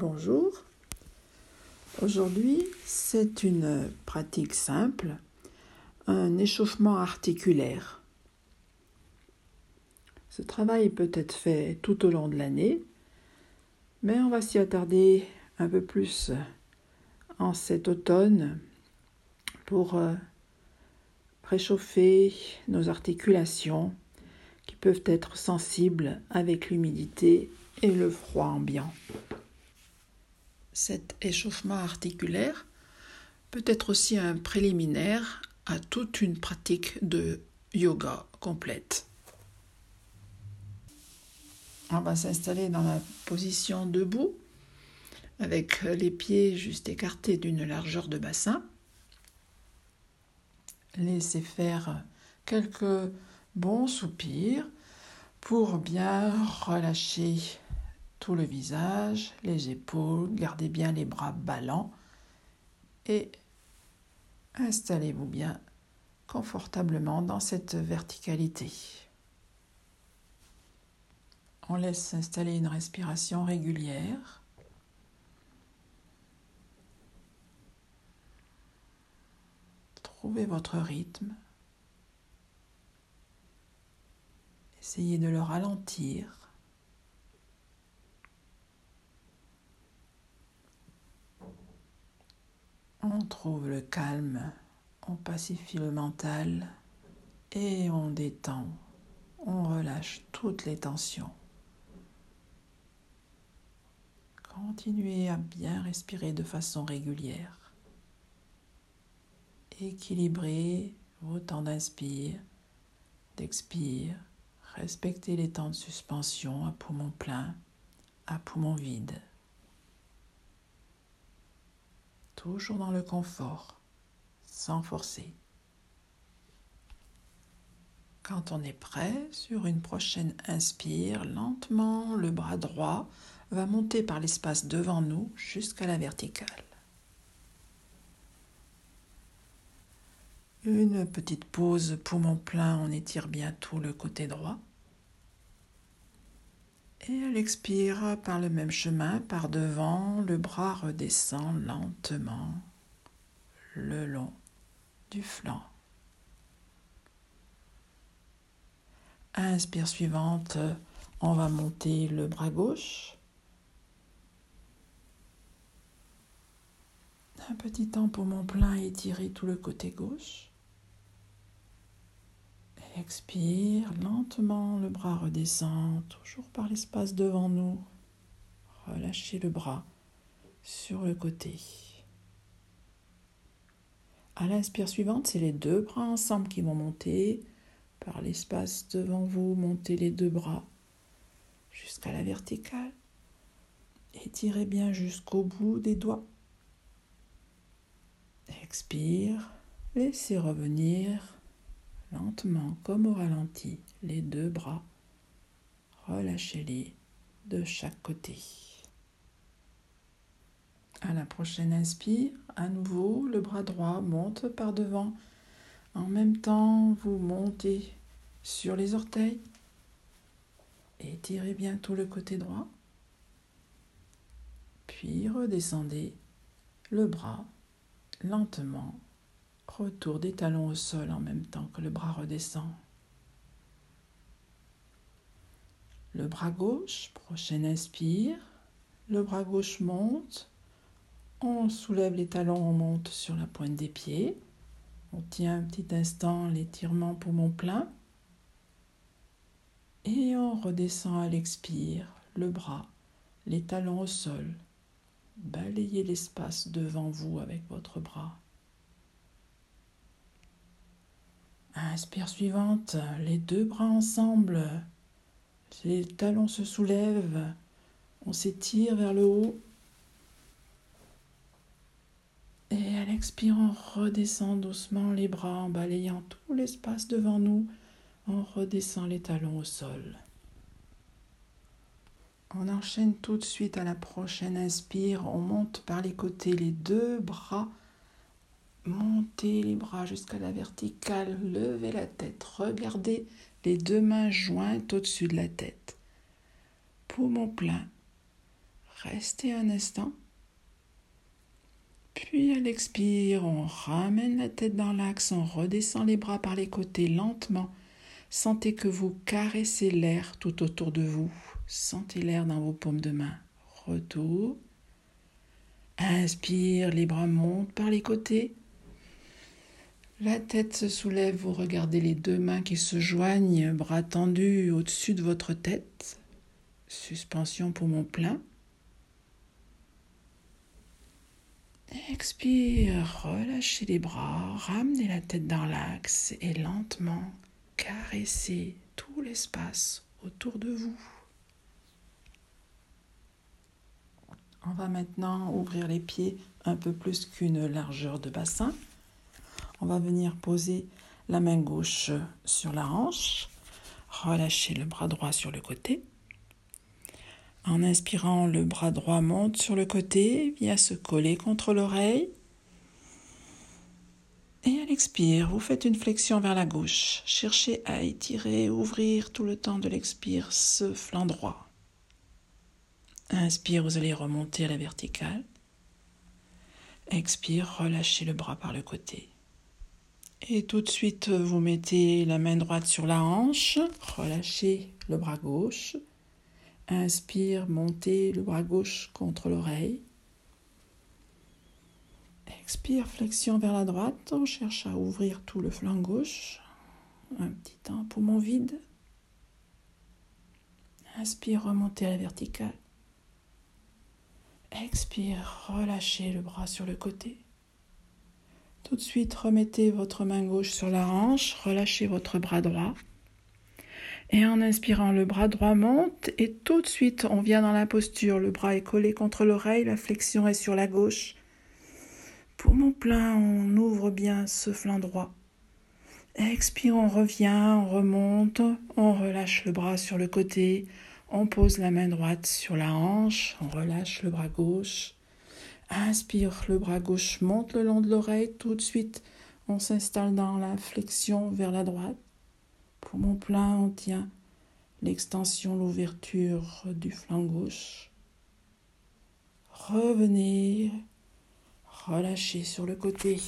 Bonjour. Aujourd'hui, c'est une pratique simple, un échauffement articulaire. Ce travail peut être fait tout au long de l'année, mais on va s'y attarder un peu plus en cet automne pour euh, réchauffer nos articulations qui peuvent être sensibles avec l'humidité et le froid ambiant. Cet échauffement articulaire peut être aussi un préliminaire à toute une pratique de yoga complète. On va s'installer dans la position debout avec les pieds juste écartés d'une largeur de bassin. Laissez faire quelques bons soupirs pour bien relâcher le visage, les épaules, gardez bien les bras ballants et installez-vous bien confortablement dans cette verticalité. On laisse s'installer une respiration régulière. Trouvez votre rythme. Essayez de le ralentir. On trouve le calme, on pacifie le mental et on détend, on relâche toutes les tensions. Continuez à bien respirer de façon régulière. Équilibrez vos temps d'inspire, d'expire. Respectez les temps de suspension à poumon plein, à poumon vide. Toujours dans le confort, sans forcer. Quand on est prêt, sur une prochaine inspire, lentement, le bras droit va monter par l'espace devant nous jusqu'à la verticale. Une petite pause poumon plein, on étire bien tout le côté droit. Et elle expire par le même chemin, par devant, le bras redescend lentement le long du flanc. Inspire suivante, on va monter le bras gauche. Un petit temps pour mon plein, étirer tout le côté gauche. Expire lentement, le bras redescend, toujours par l'espace devant nous. Relâchez le bras sur le côté. À l'inspire suivante, c'est les deux bras ensemble qui vont monter par l'espace devant vous. Montez les deux bras jusqu'à la verticale. Étirez bien jusqu'au bout des doigts. Expire, laissez revenir lentement comme au ralenti, les deux bras. Relâchez-les de chaque côté. À la prochaine inspire, à nouveau, le bras droit monte par devant. En même temps, vous montez sur les orteils. Étirez bien tout le côté droit. Puis redescendez le bras lentement Retour des talons au sol en même temps que le bras redescend. Le bras gauche, prochaine inspire. Le bras gauche monte. On soulève les talons, on monte sur la pointe des pieds. On tient un petit instant l'étirement poumon plein. Et on redescend à l'expire, le bras, les talons au sol. Balayez l'espace devant vous avec votre bras. Inspire suivante, les deux bras ensemble. Les talons se soulèvent. On s'étire vers le haut. Et à l'expire, on redescend doucement les bras en balayant tout l'espace devant nous. On redescend les talons au sol. On enchaîne tout de suite à la prochaine inspire. On monte par les côtés les deux bras Montez les bras jusqu'à la verticale, levez la tête, regardez les deux mains jointes au-dessus de la tête. Poumon plein. Restez un instant. Puis à l'expire, on ramène la tête dans l'axe, on redescend les bras par les côtés lentement. Sentez que vous caressez l'air tout autour de vous. Sentez l'air dans vos paumes de main. Retour. Inspire, les bras montent par les côtés. La tête se soulève, vous regardez les deux mains qui se joignent, bras tendus au-dessus de votre tête. Suspension poumon plein. Expire, relâchez les bras, ramenez la tête dans l'axe et lentement caressez tout l'espace autour de vous. On va maintenant ouvrir les pieds un peu plus qu'une largeur de bassin. On va venir poser la main gauche sur la hanche, relâcher le bras droit sur le côté. En inspirant, le bras droit monte sur le côté, vient se coller contre l'oreille. Et à l'expire, vous faites une flexion vers la gauche. Cherchez à étirer, ouvrir tout le temps de l'expire ce flanc droit. Inspire, vous allez remonter à la verticale. Expire, relâchez le bras par le côté. Et tout de suite, vous mettez la main droite sur la hanche, relâchez le bras gauche. Inspire, montez le bras gauche contre l'oreille. Expire, flexion vers la droite. On cherche à ouvrir tout le flanc gauche. Un petit temps, poumon vide. Inspire, remontez à la verticale. Expire, relâchez le bras sur le côté. Tout de suite, remettez votre main gauche sur la hanche, relâchez votre bras droit. Et en inspirant, le bras droit monte et tout de suite, on vient dans la posture. Le bras est collé contre l'oreille, la flexion est sur la gauche. Poumon plein, on ouvre bien ce flanc droit. Expire, on revient, on remonte, on relâche le bras sur le côté, on pose la main droite sur la hanche, on relâche le bras gauche. Inspire, le bras gauche monte le long de l'oreille, tout de suite, on s'installe dans la flexion vers la droite. Poumon plein, on tient l'extension, l'ouverture du flanc gauche. Revenez, relâchez sur le côté.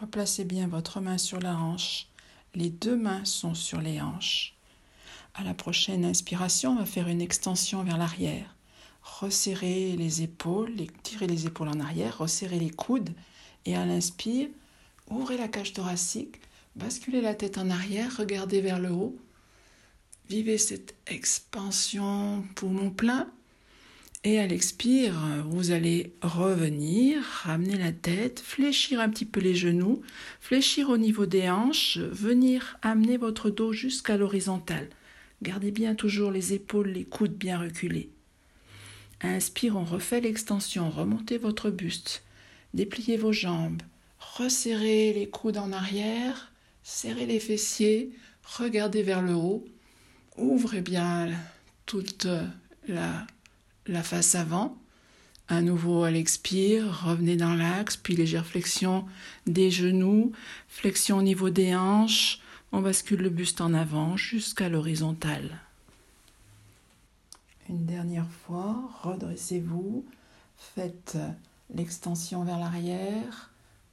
Replacez bien votre main sur la hanche. Les deux mains sont sur les hanches. À la prochaine inspiration, on va faire une extension vers l'arrière. Resserrez les épaules, tirez les épaules en arrière, resserrez les coudes et à l'inspire, Ouvrez la cage thoracique, basculez la tête en arrière, regardez vers le haut. Vivez cette expansion poumon plein. Et à l'expire, vous allez revenir, ramener la tête, fléchir un petit peu les genoux, fléchir au niveau des hanches, venir amener votre dos jusqu'à l'horizontale. Gardez bien toujours les épaules, les coudes bien reculés. Inspire, on refait l'extension, remontez votre buste, dépliez vos jambes, resserrez les coudes en arrière, serrez les fessiers, regardez vers le haut, ouvrez bien toute la, face avant. À nouveau à l'expire, revenez dans l'axe, puis légère flexion des genoux, flexion au niveau des hanches, on bascule le buste en avant jusqu'à l'horizontale. Une dernière fois, redressez-vous, faites l'extension vers l'arrière,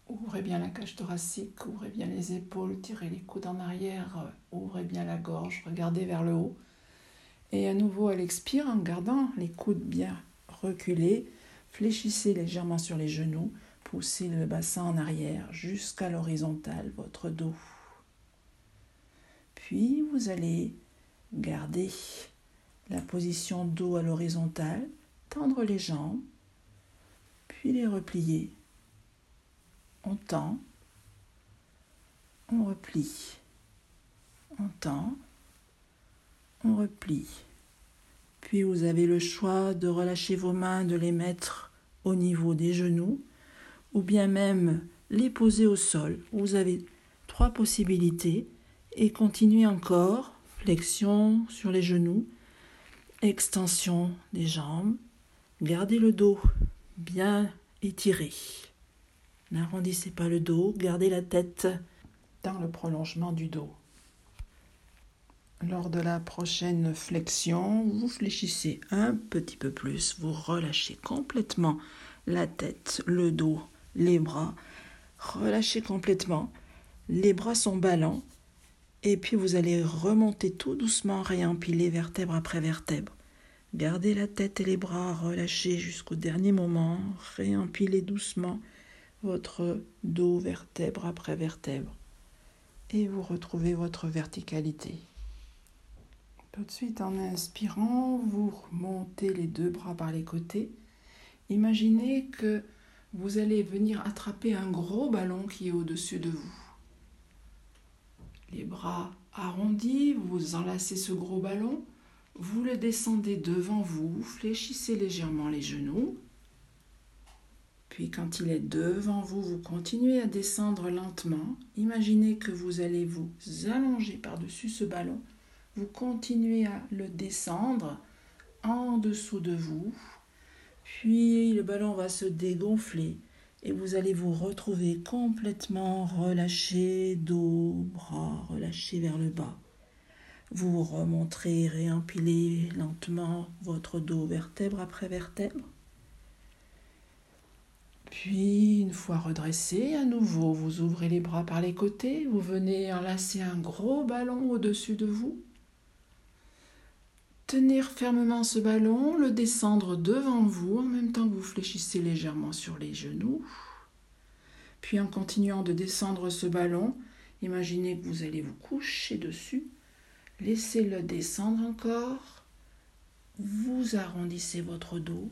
Ouvrez bien la cage thoracique, ouvrez bien les épaules, tirez les coudes en arrière, euh, ouvrez bien la gorge, regardez vers le haut. Et à nouveau à l'expire, en gardant les coudes bien reculés, fléchissez légèrement sur les genoux, poussez le bassin en arrière jusqu'à l'horizontale, votre dos. Puis vous allez garder position dos à l'horizontale, tendre les jambes, puis les replier on tend, on replie, on tend, on replie. Puis vous avez le choix de relâcher vos mains, de les mettre au niveau des genoux, ou bien même les poser au sol. Vous avez trois possibilités et continuez encore. Flexion sur les genoux, extension des jambes, gardez le dos bien étiré. N'arrondissez pas le dos, gardez la tête dans le prolongement du dos. lors de la prochaine flexion, vous fléchissez un petit peu plus, vous relâchez complètement la tête, le dos, les bras. Relâchez complètement. Les bras sont ballants. Et puis vous allez remonter tout doucement, réempiler vertèbre après vertèbre. Gardez la tête et les bras relâchés jusqu'au dernier moment. Réempilez doucement votre dos vertèbre après vertèbre. Et vous retrouvez votre verticalité. Tout de suite, en inspirant, vous montez les deux bras par les côtés. Imaginez que vous allez venir attraper un gros ballon qui est au-dessus de vous. Les bras arrondis, vous enlacez ce gros ballon, vous le descendez devant vous, fléchissez légèrement les genoux. Puis quand il est devant vous, vous continuez à descendre lentement. Imaginez que vous allez vous allonger par-dessus ce ballon. Vous continuez à le descendre en dessous de vous. Puis le ballon va se dégonfler et vous allez vous retrouver complètement relâché, dos, bras relâchés vers le bas. Vous remonterez, réempilez lentement votre dos vertèbre après vertèbre. Puis, une fois redressé, à nouveau, vous ouvrez les bras par les côtés, vous venez enlacer un gros ballon au-dessus de vous. Tenir fermement ce ballon, le descendre devant vous en même temps que vous fléchissez légèrement sur les genoux. Puis en continuant de descendre ce ballon, imaginez que vous allez vous coucher dessus Laissez-le descendre encore. Vous arrondissez votre dos.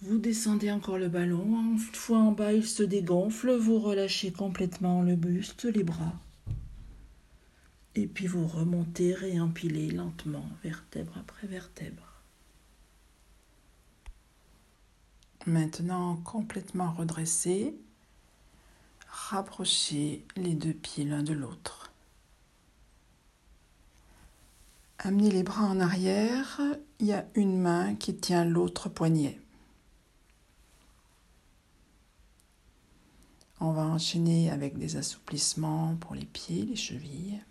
Vous descendez encore le ballon. Une fois en bas, il se dégonfle. Vous relâchez complètement le buste, les bras. Et puis vous remontez, réempilez lentement, vertèbre après vertèbre. Maintenant, complètement redressé, rapprochez les deux pieds l'un de l'autre. Amenez les bras en arrière, il y a une main qui tient l'autre poignet. On va enchaîner avec des assouplissements pour les pieds, les chevilles.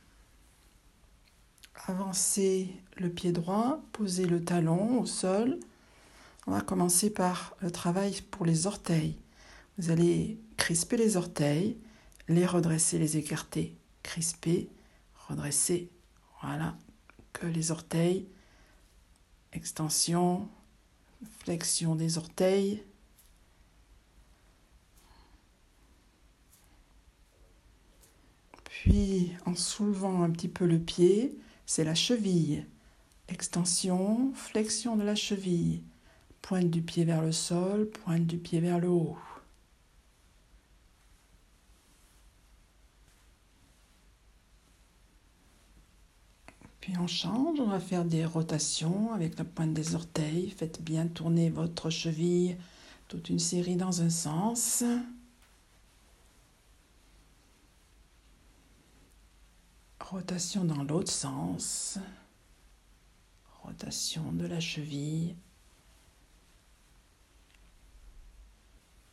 Avancez le pied droit, posez le talon au sol. On va commencer par le travail pour les orteils. Vous allez crisper les orteils, les redresser, les écarter. Crisper, redresser. Voilà, les orteils, extension, flexion des orteils. Puis en soulevant un petit peu le pied, c'est la cheville. Extension, flexion de la cheville. Pointe du pied vers le sol, pointe du pied vers le haut. Puis on change, on va faire des rotations avec la pointe des orteils. Faites bien tourner votre cheville toute une série dans un sens. Rotation dans l'autre sens. Rotation de la cheville.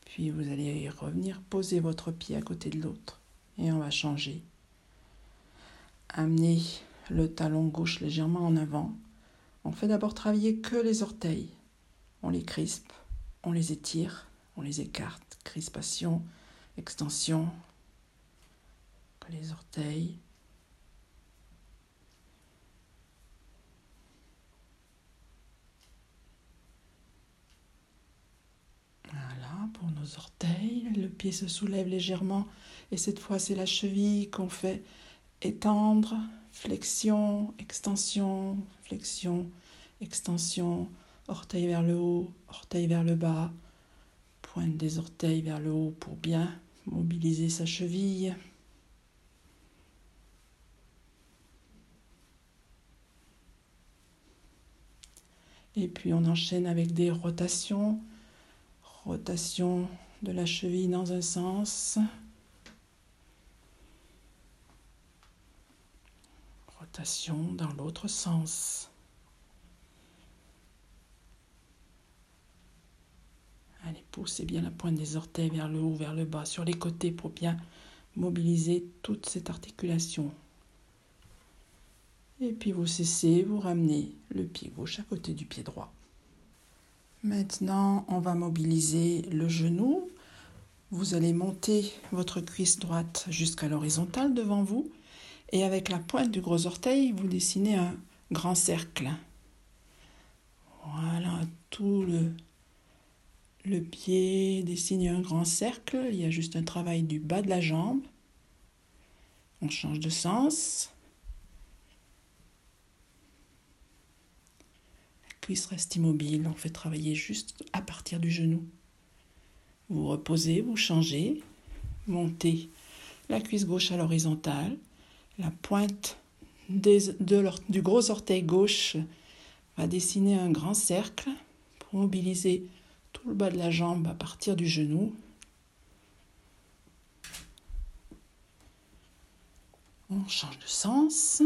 Puis vous allez revenir poser votre pied à côté de l'autre. Et on va changer. Amener le talon gauche légèrement en avant. On fait d'abord travailler que les orteils. On les crispe, on les étire, on les écarte. Crispation, extension, les orteils. Voilà, pour nos orteils, le pied se soulève légèrement et cette fois c'est la cheville qu'on fait étendre, flexion, extension, flexion, extension, orteil vers le haut, orteil vers le bas, pointe des orteils vers le haut pour bien mobiliser sa cheville. Et puis on enchaîne avec des rotations. Rotation de la cheville dans un sens, dans l'autre sens. Allez, poussez bien la pointe des orteils vers le haut, vers le bas, sur les côtés pour bien mobiliser toute cette articulation. Et puis vous cessez, vous ramenez le pied gauche à côté du pied droit. Maintenant, on va mobiliser le genou. Vous allez monter votre cuisse droite jusqu'à l'horizontale devant vous. Et avec la pointe du gros orteil, vous dessinez un grand cercle. Voilà, tout le, pied dessine un grand cercle. Il y a juste un travail du bas de la jambe. On change de sens. Reste immobile. On fait travailler juste à partir du genou. Vous reposez, vous changez, montez la cuisse gauche à l'horizontale, la pointe du gros orteil gauche va dessiner un grand cercle pour mobiliser tout le bas de la jambe à partir du genou. On change de sens.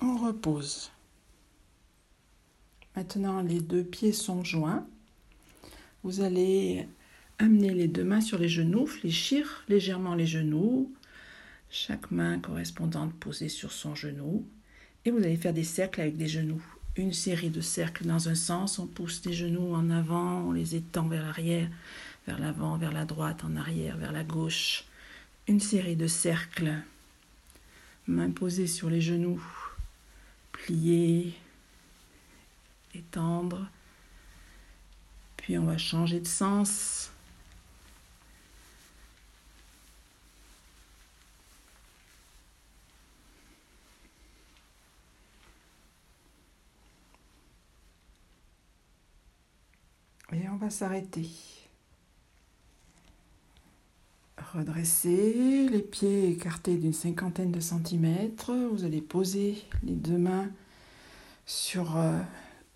On repose. Maintenant, les deux pieds sont joints. Vous allez amener les deux mains sur les genoux, fléchir légèrement les genoux, chaque main correspondante posée sur son genou. Et vous allez faire des cercles avec des genoux. Une série de cercles dans un sens, on pousse les genoux en avant, on les étend vers l'arrière, vers l'avant, vers la droite, en arrière, vers la gauche. Une série de cercles. Main posée sur les genoux, plier, étendre. Puis on va changer de sens. Et on va s'arrêter. Redresser les pieds écartés d'une cinquantaine de centimètres. Vous allez poser les deux mains sur, euh,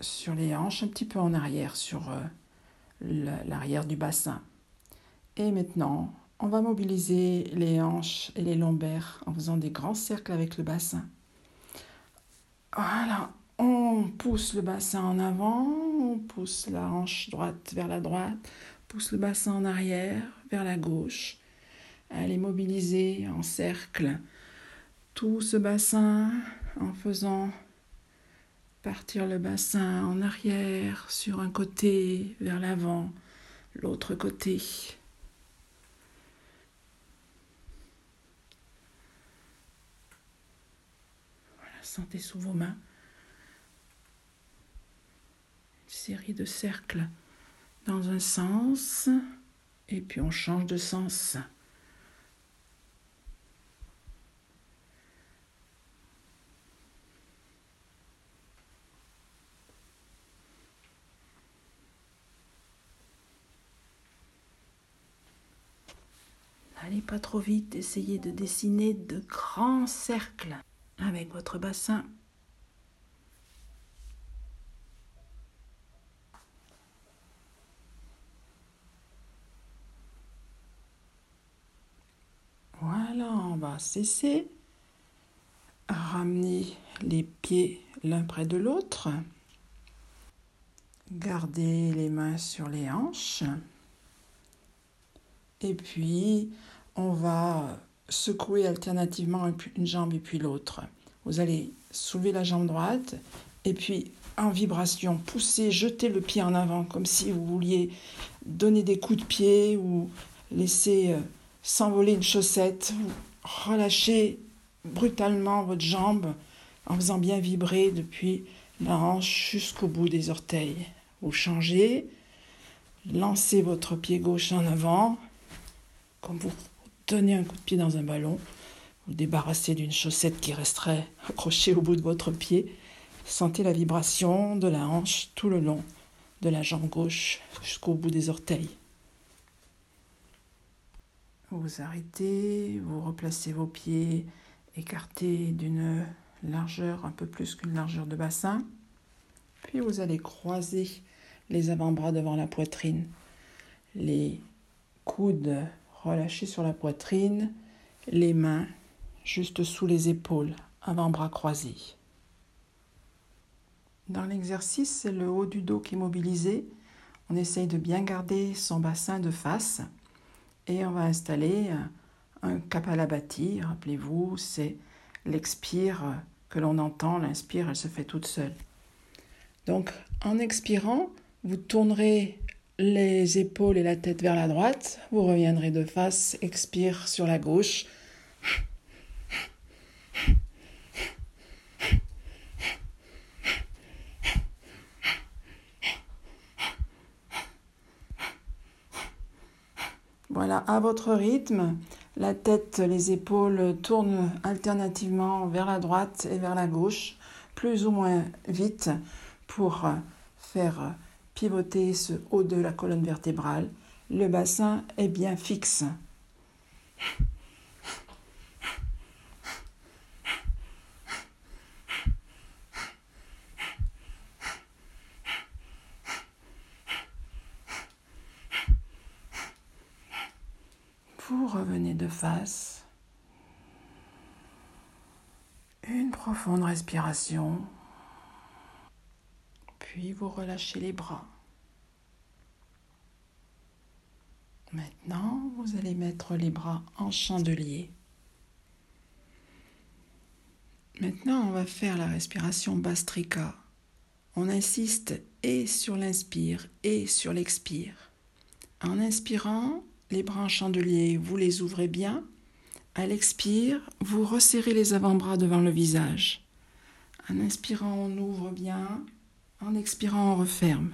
sur les hanches, un petit peu en arrière, sur euh, l'arrière du bassin. Et maintenant, on va mobiliser les hanches et les lombaires en faisant des grands cercles avec le bassin. Voilà, on pousse le bassin en avant, on pousse la hanche droite vers la droite, pousse le bassin en arrière vers la gauche. Allez mobiliser en cercle tout ce bassin en faisant partir le bassin en arrière sur un côté vers l'avant, l'autre côté. Voilà, sentez sous vos mains série de cercles dans un sens et puis on change de sens. Pas trop vite, essayez de dessiner de grands cercles avec votre bassin cesser. Ramener les pieds l'un près de l'autre. Garder les mains sur les hanches. Et puis, on va secouer alternativement une jambe et puis l'autre. Vous allez soulever la jambe droite et puis en vibration, pousser, jeter le pied en avant comme si vous vouliez donner des coups de pied ou laisser euh, s'envoler une chaussette relâchez brutalement votre jambe en faisant bien vibrer depuis la hanche jusqu'au bout des orteils. Vous changez, lancez votre pied gauche en avant, comme vous donnez un coup de pied dans un ballon, vous débarrassez d'une chaussette qui resterait accrochée au bout de votre pied. Sentez la vibration de la hanche tout le long de la jambe gauche jusqu'au bout des orteils. Vous arrêtez, vous replacez vos pieds écartés d'une largeur un peu plus qu'une largeur de bassin. Puis vous allez croiser les avant-bras devant la poitrine, les coudes relâchés sur la poitrine, les mains juste sous les épaules, avant-bras croisés. Dans l'exercice, c'est le haut du dos qui est mobilisé. On essaye de bien garder son bassin de face et on va installer un kapalabhati. Rappelez-vous, c'est l'expire que l'on entend. L'inspire, elle se fait toute seule. Donc, en expirant, vous tournerez les épaules et la tête vers la droite, vous reviendrez de face, expire sur la gauche. Voilà, à votre rythme, la tête, les épaules tournent alternativement vers la droite et vers la gauche, plus ou moins vite pour faire pivoter ce haut de la colonne vertébrale. Le bassin est bien fixe. Vous revenez de face. Une profonde respiration. Puis vous relâchez les bras. Maintenant, vous allez mettre les bras en chandelier. Maintenant, on va faire la respiration Bastrika. On insiste et sur l'inspire et sur l'expire. En inspirant, les bras en chandelier, vous les ouvrez bien. À l'expire, vous resserrez les avant-bras devant le visage. En inspirant, on ouvre bien. En expirant, on referme.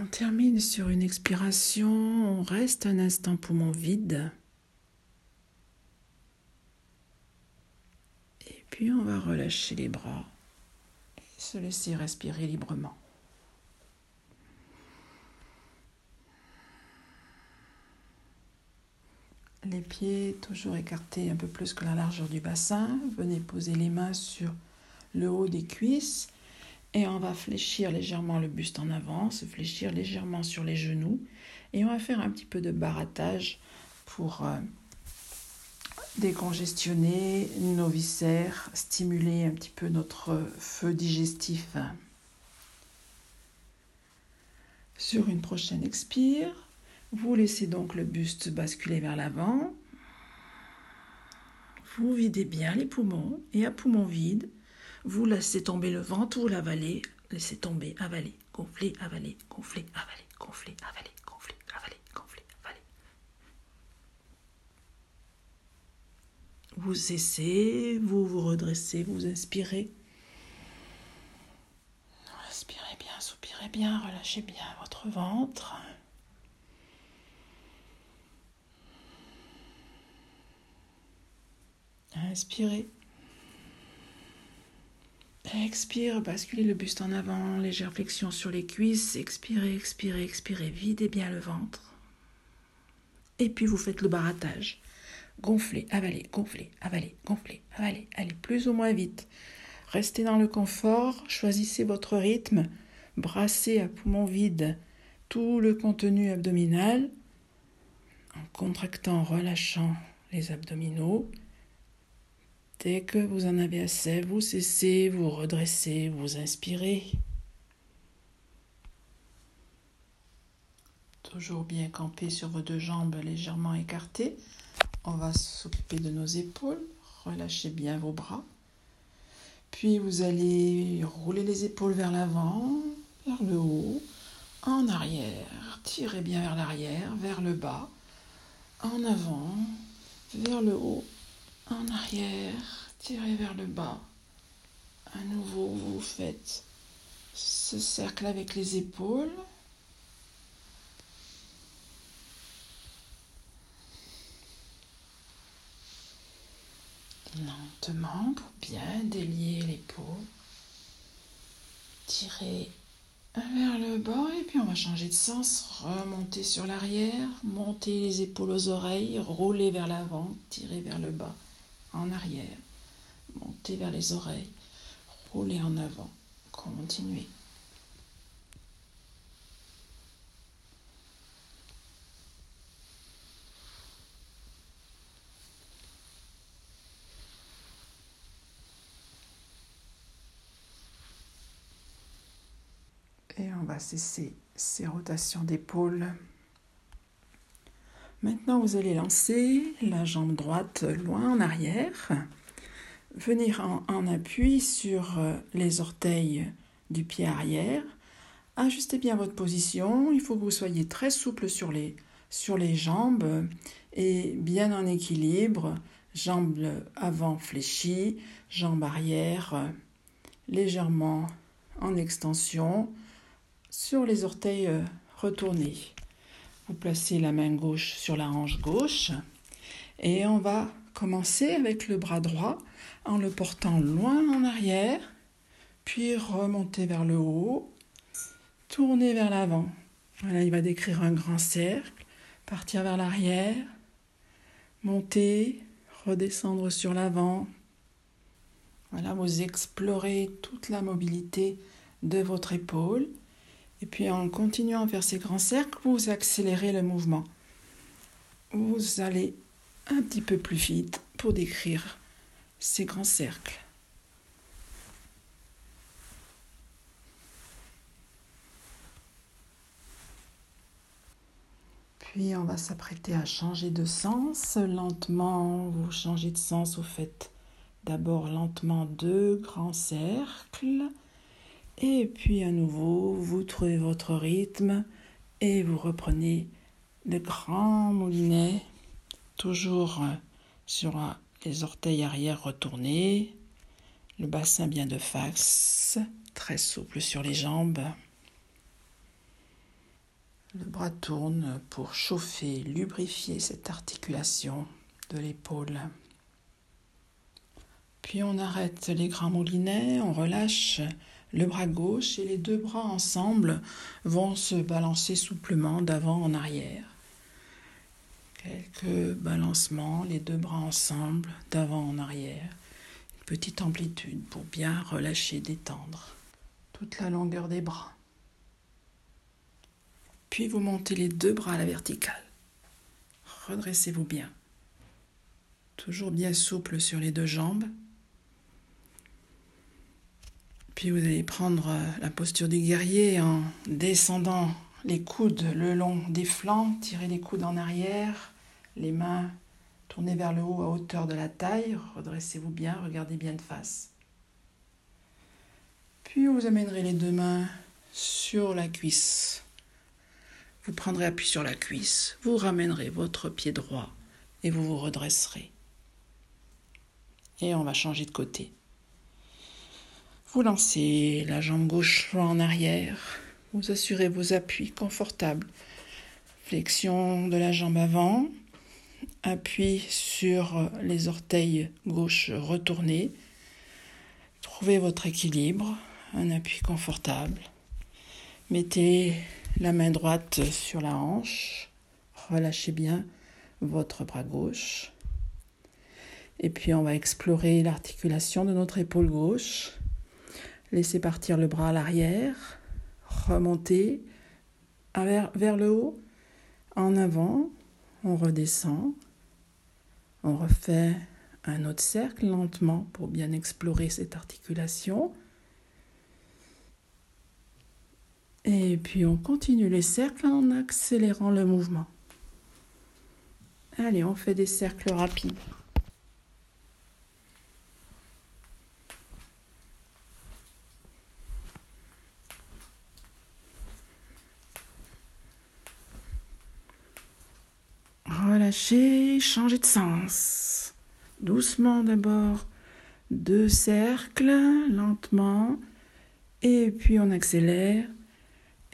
On termine sur une expiration, on reste un instant poumon vide. Et puis on va relâcher les bras et se laisser respirer librement. Les pieds toujours écartés un peu plus que la largeur du bassin. Venez poser les mains sur le haut des cuisses et on va fléchir légèrement le buste en avant, se fléchir légèrement sur les genoux. Et on va faire un petit peu de barattage pour euh, décongestionner nos viscères, stimuler un petit peu notre feu digestif. Sur une prochaine expire, vous laissez donc le buste basculer vers l'avant. Vous videz bien les poumons et à poumon vide, vous laissez tomber le ventre, vous l'avalez, laissez tomber, avaler, gonfler, avaler, gonfler, avaler, gonfler, avaler, gonfler, avaler, gonfler, avaler. Vous cessez, vous vous redressez, vous inspirez. Respirez bien, soupirez bien, relâchez bien votre ventre. Inspirez. Expire, basculez le buste en avant, légère flexion sur les cuisses. Expirez, expirez, expirez, videz bien le ventre. Et puis vous faites le barattage. Gonflez, avalez, gonflez, avalez, gonflez, avalez. Allez plus ou moins vite. Restez dans le confort, choisissez votre rythme. Brassez à poumon vide tout le contenu abdominal en contractant, relâchant les abdominaux. Dès que vous en avez assez, vous cessez, vous redressez, vous inspirez. Toujours bien campé sur vos deux jambes légèrement écartées. On va s'occuper de nos épaules. Relâchez bien vos bras. Puis vous allez rouler les épaules vers l'avant, vers le haut, en arrière. Tirez bien vers l'arrière, vers le bas, en avant, vers le haut, en arrière, tirez vers le bas. À nouveau, vous faites ce cercle avec les épaules. Lentement pour bien délier l'épaule. Tirez vers le bas et puis on va changer de sens. Remonter sur l'arrière, monter les épaules aux oreilles, rouler vers l'avant, tirer vers le bas en arrière, monter vers les oreilles, rouler en avant, continuer. Et on va cesser ces rotations d'épaule. Maintenant, vous allez lancer la jambe droite loin en arrière, venir en, appui sur euh, les orteils du pied arrière. Ajustez bien votre position. Il faut que vous soyez très souple sur les, sur les jambes et bien en équilibre. Jambes avant fléchies, jambes arrière euh, légèrement en extension sur les orteils euh, retournés. Vous placez la main gauche sur la hanche gauche. Et on va commencer avec le bras droit en le portant loin en arrière, puis remonter vers le haut, tourner vers l'avant. Voilà, il va décrire un grand cercle, partir vers l'arrière, monter, redescendre sur l'avant. Voilà, vous explorez toute la mobilité de votre épaule et puis en continuant faire ces grands cercles, vous accélérez le mouvement. Vous allez un petit peu plus vite pour décrire ces grands cercles. Puis on va s'apprêter à changer de sens. Lentement, vous changez de sens, vous faites d'abord lentement deux grands cercles. Et puis à nouveau, vous trouvez votre rythme et vous reprenez de grands moulinets, toujours euh, sur les orteils arrière retournés, le bassin bien de face, très souple sur les jambes. Le bras tourne pour chauffer, lubrifier cette articulation de l'épaule. Puis on arrête les grands moulinets, on relâche le bras gauche et les deux bras ensemble vont se balancer souplement d'avant en arrière. Quelques balancements, les deux bras ensemble, d'avant en arrière. Une petite amplitude pour bien relâcher, détendre toute la longueur des bras. Puis vous montez les deux bras à la verticale. Redressez-vous bien. Toujours bien souple sur les deux jambes. Puis vous allez prendre euh, la posture du guerrier en descendant les coudes le long des flancs, tirer les coudes en arrière, les mains tournées vers le haut à hauteur de la taille, redressez-vous bien, regardez bien de face. Puis vous amènerez les deux mains sur la cuisse. Vous prendrez appui sur la cuisse, vous ramènerez votre pied droit et vous vous redresserez. Et on va changer de côté. Vous lancez la jambe gauche en arrière. Vous assurez vos appuis confortables. Flexion de la jambe avant. Appui sur les orteils gauche retournés. Trouvez votre équilibre. Un appui confortable. Mettez la main droite sur la hanche. Relâchez bien votre bras gauche. Et puis on va explorer l'articulation de notre épaule gauche. Laissez partir le bras à l'arrière, remonter vers, vers le haut, en avant, on redescend, on refait un autre cercle lentement pour bien explorer cette articulation. Et puis on continue les cercles en accélérant le mouvement. Allez, on fait des cercles rapides. Changez de sens. Doucement d'abord, deux cercles, lentement, et puis on accélère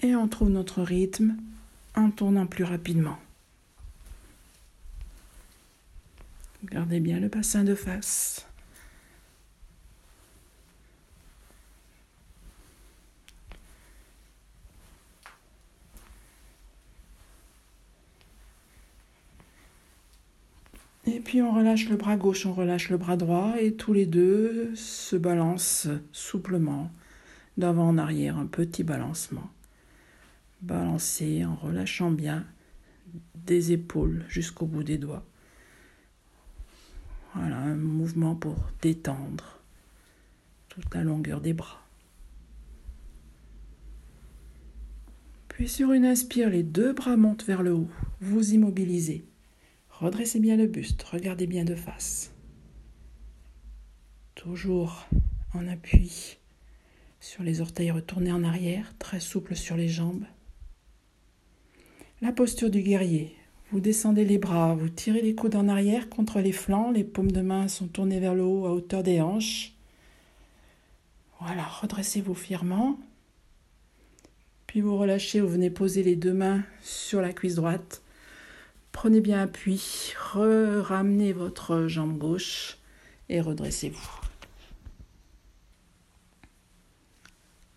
et on trouve notre rythme en tournant plus rapidement. Gardez bien le bassin de face. Et puis on relâche le bras gauche, on relâche le bras droit et tous les deux se balancent souplement d'avant en arrière, un petit balancement. Balancer en relâchant bien des épaules jusqu'au bout des doigts. Voilà, un mouvement pour détendre toute la longueur des bras. Puis sur une inspire, les deux bras montent vers le haut. Vous immobilisez. Redressez bien le buste, regardez bien de face. Toujours en appui sur les orteils retournés en arrière, très souple sur les jambes. La posture du guerrier. Vous descendez les bras, vous tirez les coudes en arrière contre les flancs, les paumes de main sont tournées vers le haut à hauteur des hanches. Voilà, redressez-vous fièrement. Puis vous relâchez, vous venez poser les deux mains sur la cuisse droite. Prenez bien appui, ramenez votre jambe gauche et redressez-vous.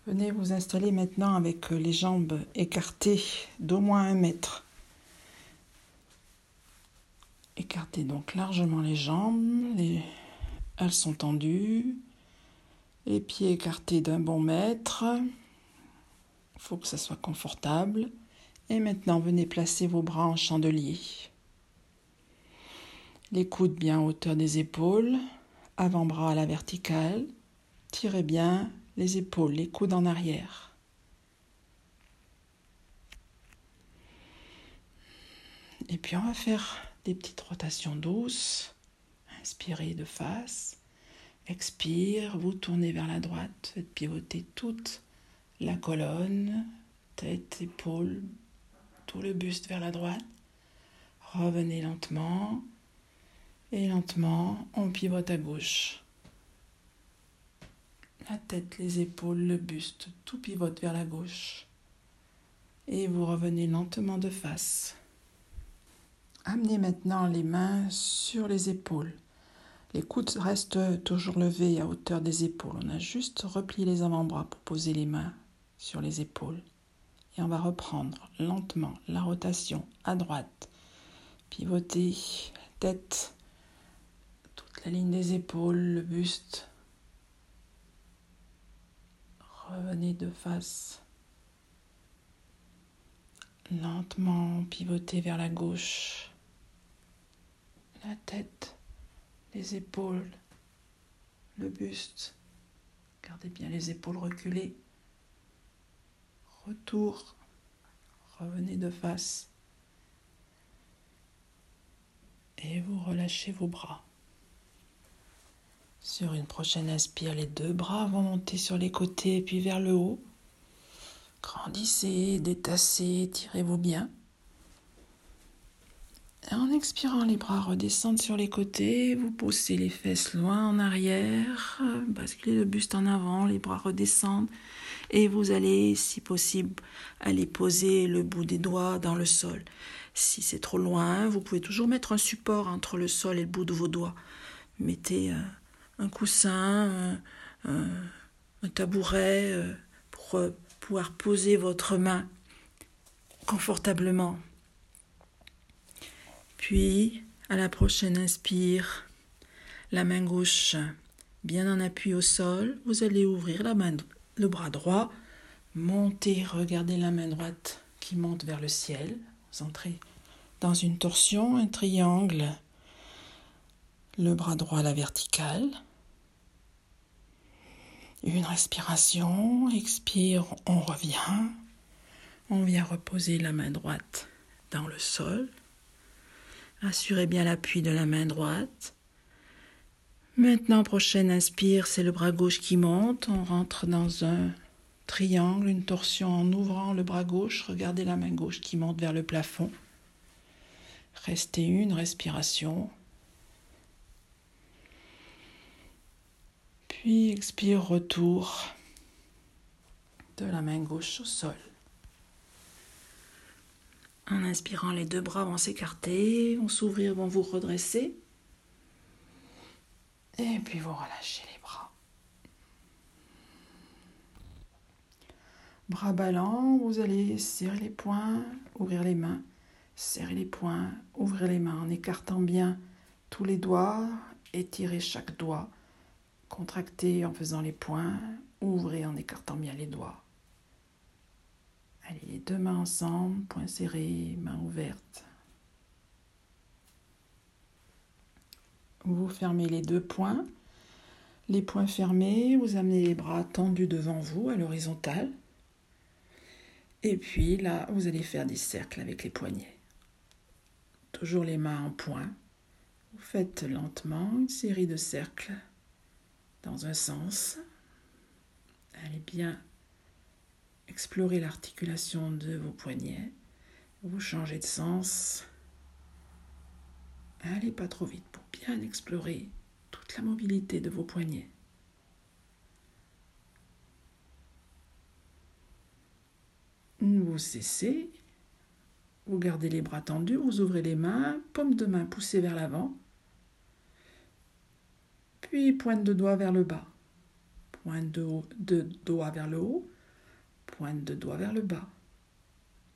Venez vous installer maintenant avec les jambes écartées d'au moins un mètre. Écartez donc largement les jambes, elles sont tendues, les pieds écartés d'un bon mètre. Il faut que ça soit confortable. Et maintenant, venez placer vos bras en chandelier. Les coudes bien hauteur des épaules, avant-bras à la verticale. Tirez bien les épaules, les coudes en arrière. Et puis on va faire des petites rotations douces. Inspirez de face. Expire, vous tournez vers la droite, faites pivoter toute la colonne, tête, épaules, le buste vers la droite. Revenez lentement. Et lentement, on pivote à gauche. La tête, les épaules, le buste, tout pivote vers la gauche. Et vous revenez lentement de face. Amenez maintenant les mains sur les épaules. Les coudes restent toujours levés à hauteur des épaules. On a juste replié les avant-bras pour poser les mains sur les épaules. Et on va reprendre lentement la rotation à droite. Pivoter tête, toute la ligne des épaules, le buste. Revenez de face. Lentement pivoter vers la gauche. La tête, les épaules, le buste. Gardez bien les épaules reculées. Retour. Revenez de face. Et vous relâchez vos bras. Sur une prochaine inspire, les deux bras vont monter sur les côtés puis vers le haut. Grandissez, détassez, tirez-vous bien. En expirant, les bras redescendent sur les côtés, vous poussez les fesses loin en arrière, basculez le buste en avant, les bras redescendent et vous allez, si possible, aller poser le bout des doigts dans le sol. Si c'est trop loin, vous pouvez toujours mettre un support entre le sol et le bout de vos doigts. Mettez euh, un coussin, un, tabouret euh, pour euh, pouvoir poser votre main confortablement. Puis, à la prochaine inspire, la main gauche bien en appui au sol, vous allez ouvrir la main le bras droit, montez, regardez la main droite qui monte vers le ciel. Vous entrez dans une torsion, un triangle, le bras droit à la verticale. Une respiration, expire, on revient. On vient reposer la main droite dans le sol. Assurez bien l'appui de la main droite. Maintenant, prochaine inspire, c'est le bras gauche qui monte. On rentre dans un triangle, une torsion en ouvrant le bras gauche. Regardez la main gauche qui monte vers le plafond. Restez une respiration. Puis expire, retour de la main gauche au sol. En inspirant, les deux bras vont s'écarter, vont s'ouvrir, vont vous redresser. Et puis vous relâchez les bras. Bras ballants, vous allez serrer les poings, ouvrir les mains, serrer les poings, ouvrir les mains en écartant bien tous les doigts, étirer chaque doigt, contracter en faisant les poings, ouvrez en écartant bien les doigts. Allez, les deux mains ensemble, poings serrés, mains ouvertes. Vous fermez les deux poings. Les poings fermés, vous amenez les bras tendus devant vous à l'horizontale. Et puis là, vous allez faire des cercles avec les poignets. Toujours les mains en point. Vous faites lentement une série de cercles dans un sens. Allez bien explorer l'articulation de vos poignets. Vous changez de sens. Allez pas trop vite pour bien explorer toute la mobilité de vos poignets. Vous cessez, vous gardez les bras tendus, vous ouvrez les mains, paume de main poussée vers l'avant, puis pointe de doigt vers le bas, pointe de, de doigt vers le haut, pointe de doigt vers le bas.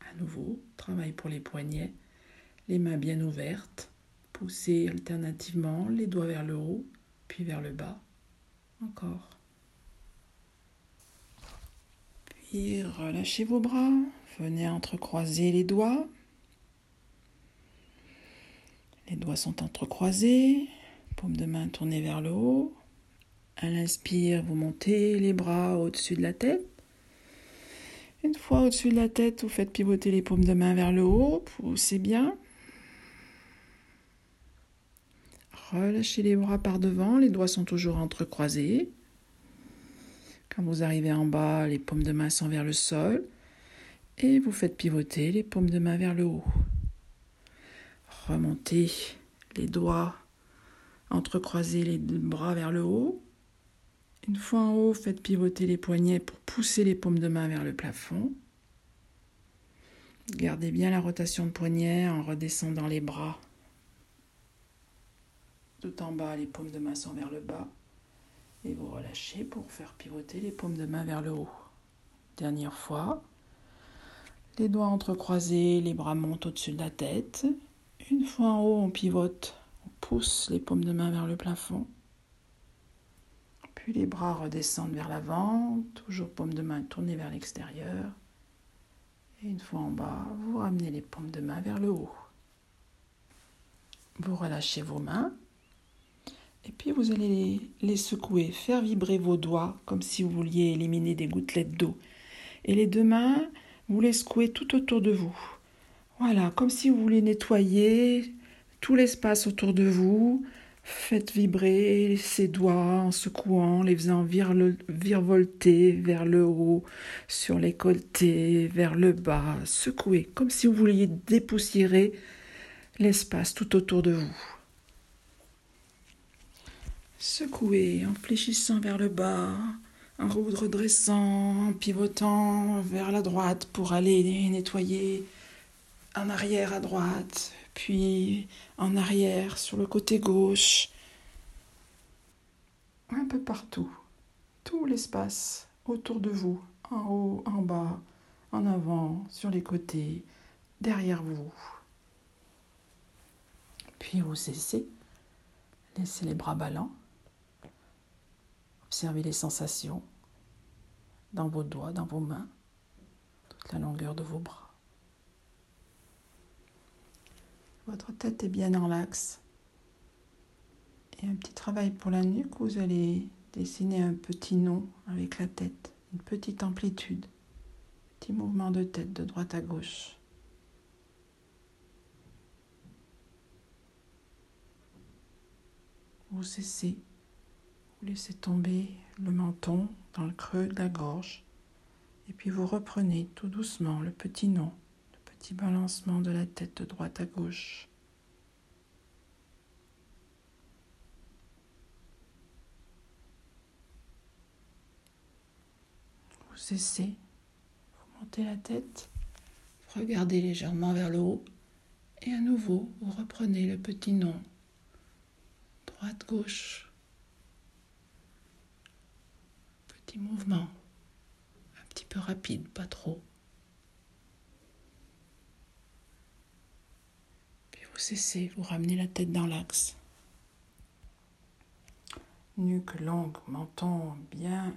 À nouveau, travail pour les poignets, les mains bien ouvertes, poussez alternativement les doigts vers le haut, puis vers le bas. Encore. Puis relâchez vos bras, venez entrecroiser les doigts. Les doigts sont entrecroisés, paume de main tournée vers le haut. À l'inspire, vous montez les bras au-dessus de la tête. Une fois au-dessus de la tête, vous faites pivoter les paumes de main vers le haut, poussez bien. Relâchez les bras par devant, les doigts sont toujours entrecroisés. Quand vous arrivez en bas, les paumes de main sont vers le sol et vous faites pivoter les paumes de main vers le haut. Remontez les doigts, entrecroisez les bras vers le haut. Une fois en haut, faites pivoter les poignets pour pousser les paumes de main vers le plafond. Gardez bien la rotation de poignet en redescendant les bras tout en bas, les paumes de main sont vers le bas. Et vous relâchez pour faire pivoter les paumes de main vers le haut. Dernière fois. Les doigts entrecroisés, les bras montent au-dessus de la tête. Une fois en haut, on pivote, on pousse les paumes de main vers le plafond. Puis les bras redescendent vers l'avant, toujours paumes de main tournées vers l'extérieur. Et une fois en bas, vous ramenez les paumes de main vers le haut. Vous relâchez vos mains et puis vous allez les, secouer, faire vibrer vos doigts comme si vous vouliez éliminer des gouttelettes d'eau. Et les deux mains, vous les secouez tout autour de vous. Voilà, comme si vous vouliez nettoyer tout l'espace autour de vous. Faites vibrer ces doigts en secouant, les faisant virevolter vers le haut, sur les côtés, vers le bas. Secouez, comme si vous vouliez dépoussiérer l'espace tout autour de vous. Secouez en fléchissant vers le bas, en redressant, en pivotant vers la droite pour aller nettoyer en arrière à droite, puis en arrière sur le côté gauche, un peu partout, tout l'espace autour de vous, en haut, en bas, en avant, sur les côtés, derrière vous. Puis vous cessez, laissez les bras ballants Observez les sensations dans vos doigts, dans vos mains, toute la longueur de vos bras. Votre tête est bien dans l'axe. Et un petit travail pour la nuque, vous allez dessiner un petit nom avec la tête, une petite amplitude, petit mouvement de tête de droite à gauche. Vous cessez laissez tomber le menton dans le creux de la gorge. Et puis vous reprenez tout doucement le petit nom, le petit balancement de la tête de droite à gauche. Vous cessez, vous montez la tête, regardez légèrement vers le haut et à nouveau vous reprenez le petit nom, droite-gauche Mouvement, un petit peu rapide, pas trop. Puis vous cessez, vous ramenez la tête dans l'axe. Nuque longue, menton bien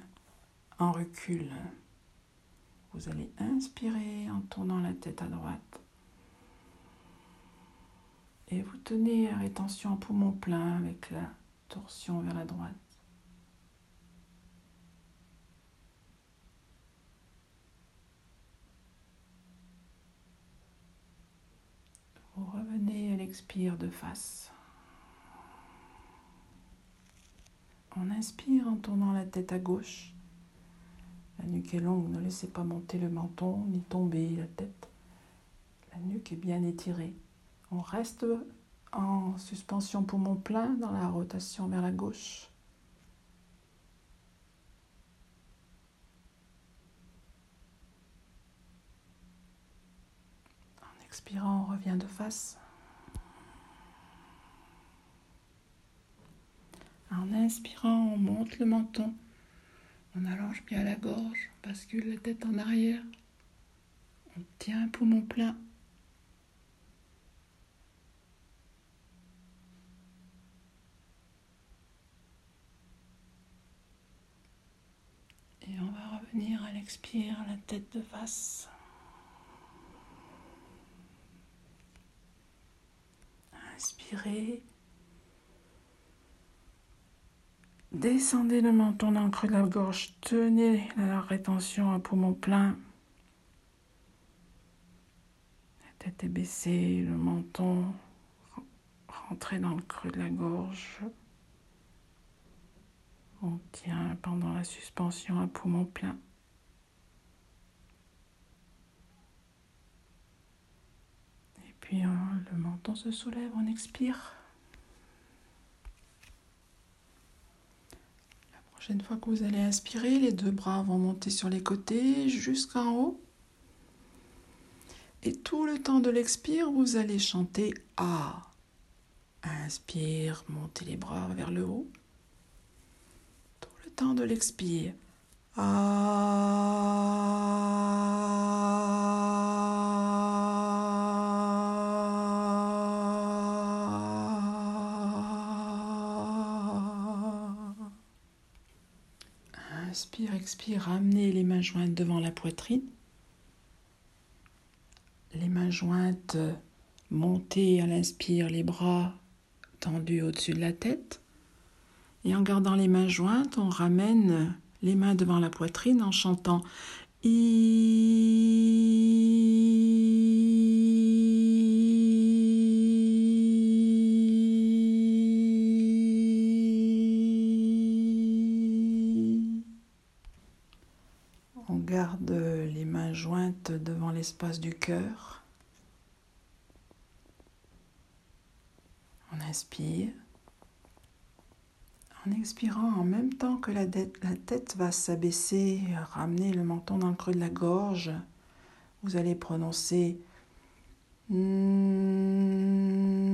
en recul. Vous allez inspirer en tournant la tête à droite. Et vous tenez à rétention en poumon plein avec la torsion vers la droite. Vous revenez à l'expire de face. On inspire en tournant la tête à gauche. La nuque est longue, ne laissez pas monter le menton ni tomber la tête. La nuque est bien étirée. On reste en suspension poumon plein dans la rotation vers la gauche. Expirant, on revient de face. En inspirant, on monte le menton. On allonge bien la gorge, on bascule la tête en arrière. On tient un poumon plein. Et on va revenir à l'expire, la tête de face. Inspirez. Descendez le menton dans le creux de la gorge. Tenez la rétention à poumon plein. La tête est baissée, le menton rentré dans le creux de la gorge. On tient pendant la suspension à poumon plein. Puis euh, le menton se soulève, on expire. La prochaine fois que vous allez inspirer, les deux bras vont monter sur les côtés jusqu'en haut. Et tout le temps de l'expire, vous allez chanter A. Inspire, montez les bras vers le haut temps de l'expire. Inspire, expire, ramenez les mains jointes devant la poitrine. Les mains jointes montées à l'inspire, les bras tendus au-dessus de la tête. Et en gardant les mains jointes, on ramène les mains devant la poitrine en chantant devant l'espace du cœur. On inspire. En expirant, en même temps que la, tête va s'abaisser, ramener le menton dans le creux de la gorge, vous allez prononcer On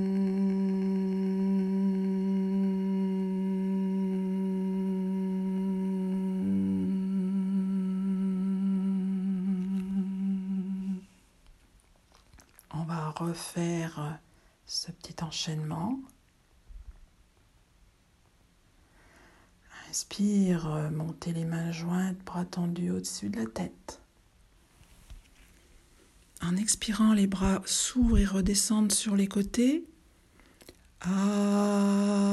refaire ce petit enchaînement. Inspire, euh, montez les mains jointes, bras tendus au-dessus de la tête. En expirant, les bras s'ouvrent et redescendent sur les côtés. Ah.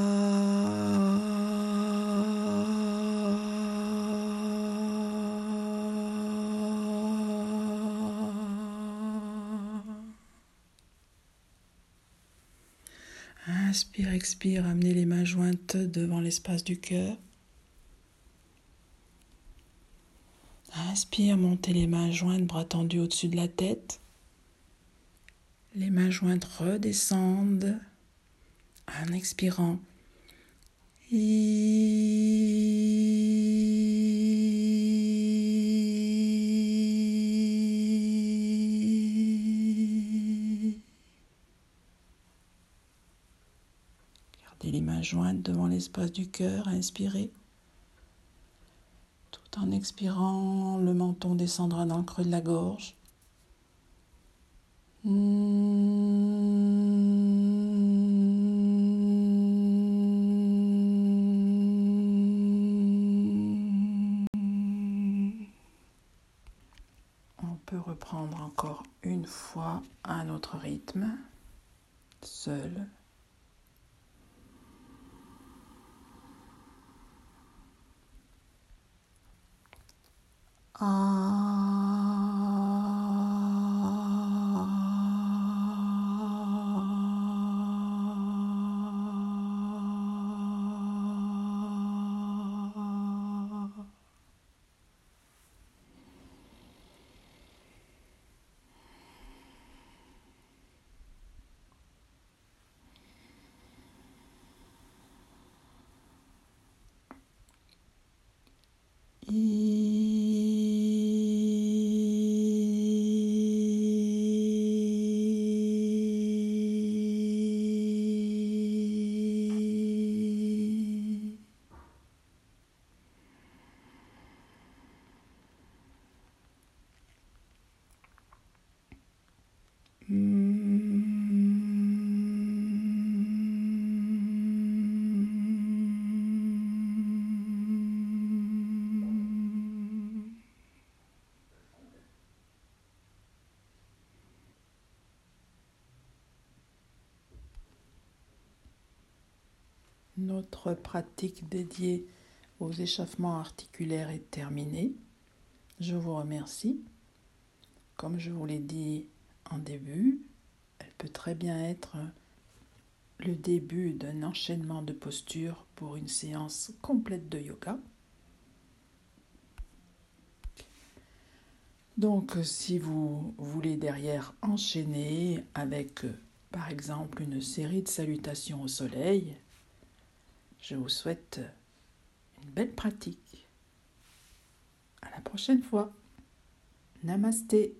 Inspire, expire, amenez les mains jointes devant l'espace du cœur. Inspire, montez les mains jointes, bras tendus au-dessus de la tête. Les mains jointes redescendent en expirant. Jointes devant l'espace du cœur, inspirez Tout en expirant, le menton descendra dans le creux de la gorge. On peut reprendre encore une fois un autre rythme, seul. 아. Pratique dédiée aux échauffements articulaires est terminée. Je vous remercie. Comme je vous l'ai dit en début, elle peut très bien être le début d'un enchaînement de postures pour une séance complète de yoga. Donc si vous voulez derrière enchaîner avec par exemple une série de salutations au soleil, je vous souhaite une belle pratique. À la prochaine fois. Namasté.